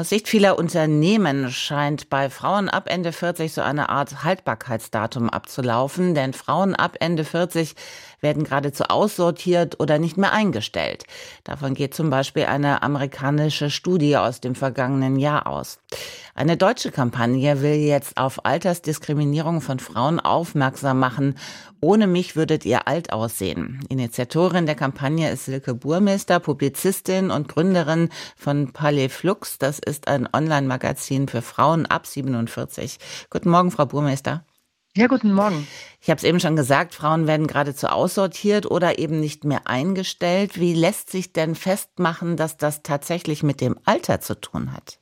aus Sicht vieler Unternehmen scheint bei Frauen ab Ende 40 so eine Art Haltbarkeitsdatum abzulaufen, denn Frauen ab Ende 40 werden geradezu aussortiert oder nicht mehr eingestellt. Davon geht zum Beispiel eine amerikanische Studie aus dem vergangenen Jahr aus. Eine deutsche Kampagne will jetzt auf Altersdiskriminierung von Frauen aufmerksam machen. Ohne mich würdet ihr alt aussehen. Initiatorin der Kampagne ist Silke Burmeister, Publizistin und Gründerin von Palais Flux. Das ein Online-Magazin für Frauen ab 47. Guten Morgen, Frau Burmeister. Ja, guten Morgen. Ich habe es eben schon gesagt, Frauen werden geradezu aussortiert oder eben nicht mehr eingestellt. Wie lässt sich denn festmachen, dass das tatsächlich mit dem Alter zu tun hat?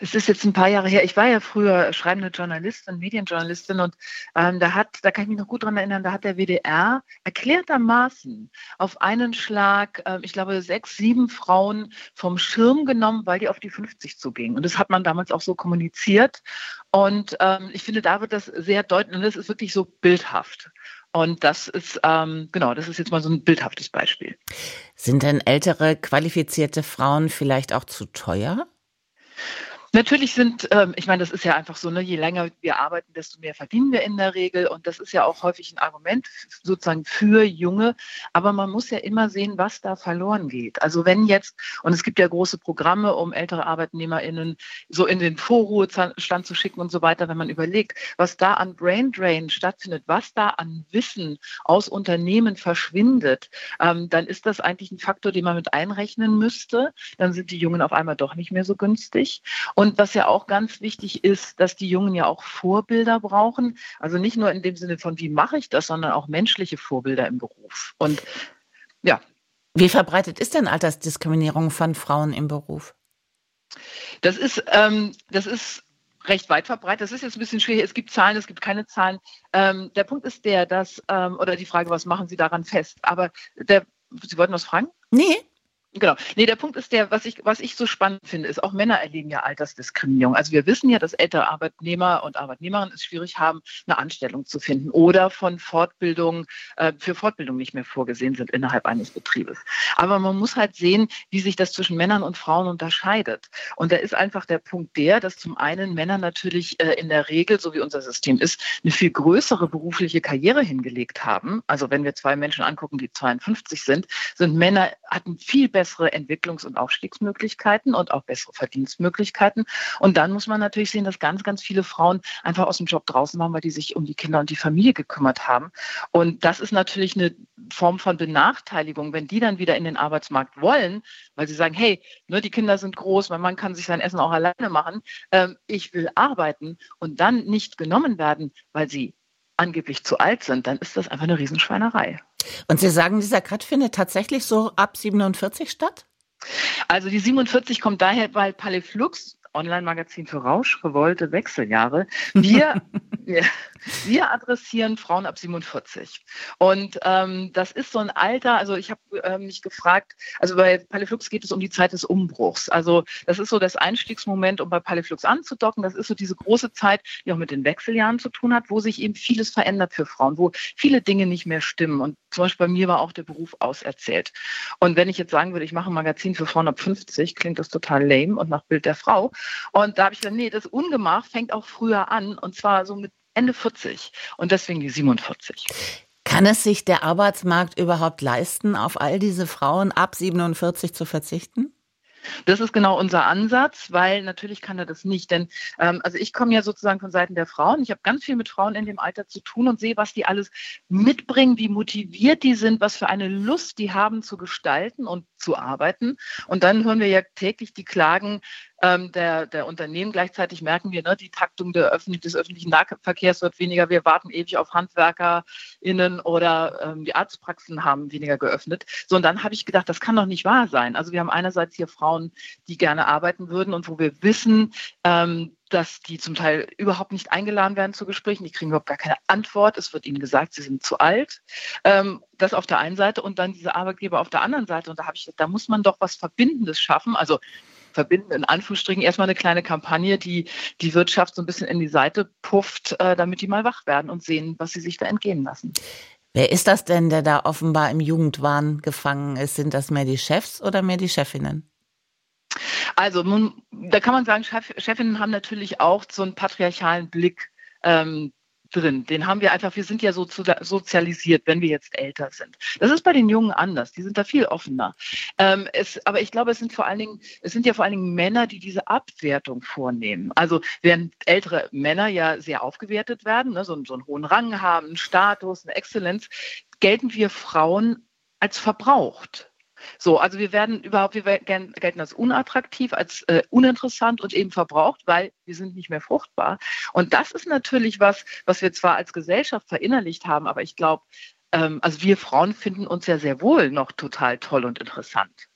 Es ist jetzt ein paar Jahre her. Ich war ja früher schreibende Journalistin, Medienjournalistin und ähm, da hat, da kann ich mich noch gut dran erinnern, da hat der WDR erklärtermaßen auf einen Schlag, äh, ich glaube, sechs, sieben Frauen vom Schirm genommen, weil die auf die 50 zugingen. Und das hat man damals auch so kommuniziert. Und ähm, ich finde, da wird das sehr deutlich und das ist wirklich so bildhaft. Und das ist, ähm, genau, das ist jetzt mal so ein bildhaftes Beispiel. Sind denn ältere qualifizierte Frauen vielleicht auch zu teuer? Natürlich sind, ähm, ich meine, das ist ja einfach so, ne, je länger wir arbeiten, desto mehr verdienen wir in der Regel. Und das ist ja auch häufig ein Argument sozusagen für Junge. Aber man muss ja immer sehen, was da verloren geht. Also wenn jetzt, und es gibt ja große Programme, um ältere ArbeitnehmerInnen so in den Vorruhestand zu schicken und so weiter, wenn man überlegt, was da an Brain Drain stattfindet, was da an Wissen aus Unternehmen verschwindet, ähm, dann ist das eigentlich ein Faktor, den man mit einrechnen müsste. Dann sind die Jungen auf einmal doch nicht mehr so günstig. Was ja auch ganz wichtig ist, dass die Jungen ja auch Vorbilder brauchen. Also nicht nur in dem Sinne von, wie mache ich das, sondern auch menschliche Vorbilder im Beruf. Und ja. Wie verbreitet ist denn Altersdiskriminierung von Frauen im Beruf? Das ist, ähm, das ist recht weit verbreitet. Das ist jetzt ein bisschen schwierig. Es gibt Zahlen, es gibt keine Zahlen. Ähm, der Punkt ist der, dass, ähm, oder die Frage, was machen Sie daran fest? Aber der, Sie wollten was fragen? Nee, Genau. Nee, der Punkt ist der, was ich, was ich so spannend finde, ist, auch Männer erleben ja Altersdiskriminierung. Also wir wissen ja, dass ältere Arbeitnehmer und Arbeitnehmerinnen es schwierig haben, eine Anstellung zu finden oder von Fortbildung, äh, für Fortbildung nicht mehr vorgesehen sind innerhalb eines Betriebes. Aber man muss halt sehen, wie sich das zwischen Männern und Frauen unterscheidet. Und da ist einfach der Punkt der, dass zum einen Männer natürlich äh, in der Regel, so wie unser System ist, eine viel größere berufliche Karriere hingelegt haben. Also wenn wir zwei Menschen angucken, die 52 sind, sind Männer hatten viel besser bessere Entwicklungs- und Aufstiegsmöglichkeiten und auch bessere Verdienstmöglichkeiten. Und dann muss man natürlich sehen, dass ganz, ganz viele Frauen einfach aus dem Job draußen waren, weil die sich um die Kinder und die Familie gekümmert haben. Und das ist natürlich eine Form von Benachteiligung, wenn die dann wieder in den Arbeitsmarkt wollen, weil sie sagen, hey, ne, die Kinder sind groß, mein Mann kann sich sein Essen auch alleine machen, ähm, ich will arbeiten und dann nicht genommen werden, weil sie angeblich zu alt sind, dann ist das einfach eine Riesenschweinerei. Und Sie sagen, dieser Cut findet tatsächlich so ab 47 statt? Also die 47 kommt daher, weil Paleflux Online-Magazin für Rauschrevolte Wechseljahre. Wir, wir adressieren Frauen ab 47. Und ähm, das ist so ein Alter, also ich habe äh, mich gefragt, also bei Paliflux geht es um die Zeit des Umbruchs. Also das ist so das Einstiegsmoment, um bei Paliflux anzudocken. Das ist so diese große Zeit, die auch mit den Wechseljahren zu tun hat, wo sich eben vieles verändert für Frauen, wo viele Dinge nicht mehr stimmen. Und zum Beispiel bei mir war auch der Beruf auserzählt. Und wenn ich jetzt sagen würde, ich mache ein Magazin für Frauen ab 50, klingt das total lame und nach Bild der Frau. Und da habe ich gesagt, nee, das Ungemach fängt auch früher an und zwar so mit Ende 40 und deswegen die 47. Kann es sich der Arbeitsmarkt überhaupt leisten, auf all diese Frauen ab 47 zu verzichten? Das ist genau unser Ansatz, weil natürlich kann er das nicht. Denn ähm, also ich komme ja sozusagen von Seiten der Frauen. Ich habe ganz viel mit Frauen in dem Alter zu tun und sehe, was die alles mitbringen, wie motiviert die sind, was für eine Lust die haben zu gestalten und zu arbeiten. Und dann hören wir ja täglich die Klagen ähm, der, der Unternehmen. Gleichzeitig merken wir, ne, die Taktung der Öffentlich des öffentlichen Nahverkehrs wird weniger. Wir warten ewig auf HandwerkerInnen oder ähm, die Arztpraxen haben weniger geöffnet. So, und dann habe ich gedacht, das kann doch nicht wahr sein. Also wir haben einerseits hier Frauen, die gerne arbeiten würden und wo wir wissen, ähm, dass die zum Teil überhaupt nicht eingeladen werden zu Gesprächen. Die kriegen überhaupt gar keine Antwort. Es wird ihnen gesagt, sie sind zu alt. Ähm, das auf der einen Seite und dann diese Arbeitgeber auf der anderen Seite. Und da habe ich, da muss man doch was Verbindendes schaffen. Also verbinden in Anführungsstrichen erstmal eine kleine Kampagne, die die Wirtschaft so ein bisschen in die Seite pufft, äh, damit die mal wach werden und sehen, was sie sich da entgehen lassen. Wer ist das denn, der da offenbar im Jugendwahn gefangen ist? Sind das mehr die Chefs oder mehr die Chefinnen? Also da kann man sagen, Chef, Chefinnen haben natürlich auch so einen patriarchalen Blick ähm, drin. Den haben wir einfach, wir sind ja so sozialisiert, wenn wir jetzt älter sind. Das ist bei den Jungen anders, die sind da viel offener. Ähm, es, aber ich glaube, es sind vor allen Dingen, es sind ja vor allen Dingen Männer, die diese Abwertung vornehmen. Also während ältere Männer ja sehr aufgewertet werden, ne, so, so einen hohen Rang haben, einen Status, eine Exzellenz, gelten wir Frauen als verbraucht. So, also wir werden überhaupt, wir gelten als unattraktiv, als äh, uninteressant und eben verbraucht, weil wir sind nicht mehr fruchtbar. Und das ist natürlich was, was wir zwar als Gesellschaft verinnerlicht haben, aber ich glaube, ähm, also wir Frauen finden uns ja sehr wohl noch total toll und interessant.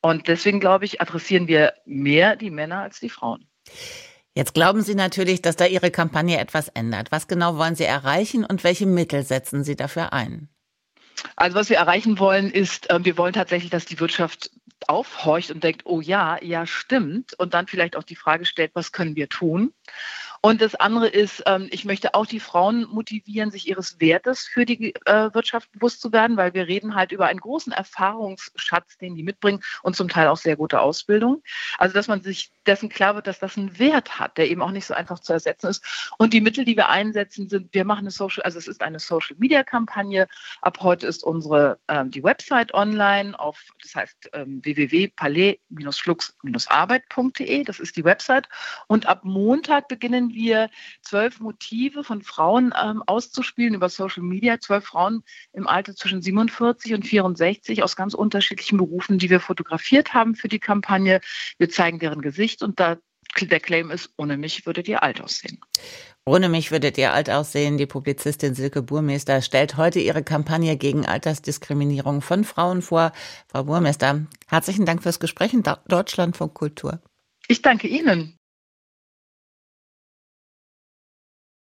Und deswegen glaube ich, adressieren wir mehr die Männer als die Frauen. Jetzt glauben Sie natürlich, dass da Ihre Kampagne etwas ändert. Was genau wollen Sie erreichen und welche Mittel setzen Sie dafür ein? Also was wir erreichen wollen, ist, äh, wir wollen tatsächlich, dass die Wirtschaft aufhorcht und denkt, oh ja, ja, stimmt. Und dann vielleicht auch die Frage stellt, was können wir tun? Und das andere ist, ähm, ich möchte auch die Frauen motivieren, sich ihres Wertes für die äh, Wirtschaft bewusst zu werden, weil wir reden halt über einen großen Erfahrungsschatz, den die mitbringen und zum Teil auch sehr gute Ausbildung. Also, dass man sich dessen klar wird, dass das einen Wert hat, der eben auch nicht so einfach zu ersetzen ist. Und die Mittel, die wir einsetzen, sind, wir machen eine Social, also es ist eine Social Media Kampagne. Ab heute ist unsere, ähm, die Website online auf, das heißt, ähm, www.palais-flux-arbeit.de. Das ist die Website. Und ab Montag beginnen wir zwölf Motive von Frauen ähm, auszuspielen über Social Media. Zwölf Frauen im Alter zwischen 47 und 64 aus ganz unterschiedlichen Berufen, die wir fotografiert haben für die Kampagne. Wir zeigen deren Gesicht und da der Claim ist, ohne mich würdet ihr alt aussehen. Ohne mich würdet ihr alt aussehen. Die Publizistin Silke Burmeister stellt heute ihre Kampagne gegen Altersdiskriminierung von Frauen vor. Frau Burmeister, herzlichen Dank fürs Gespräch in Deutschland von Kultur. Ich danke Ihnen.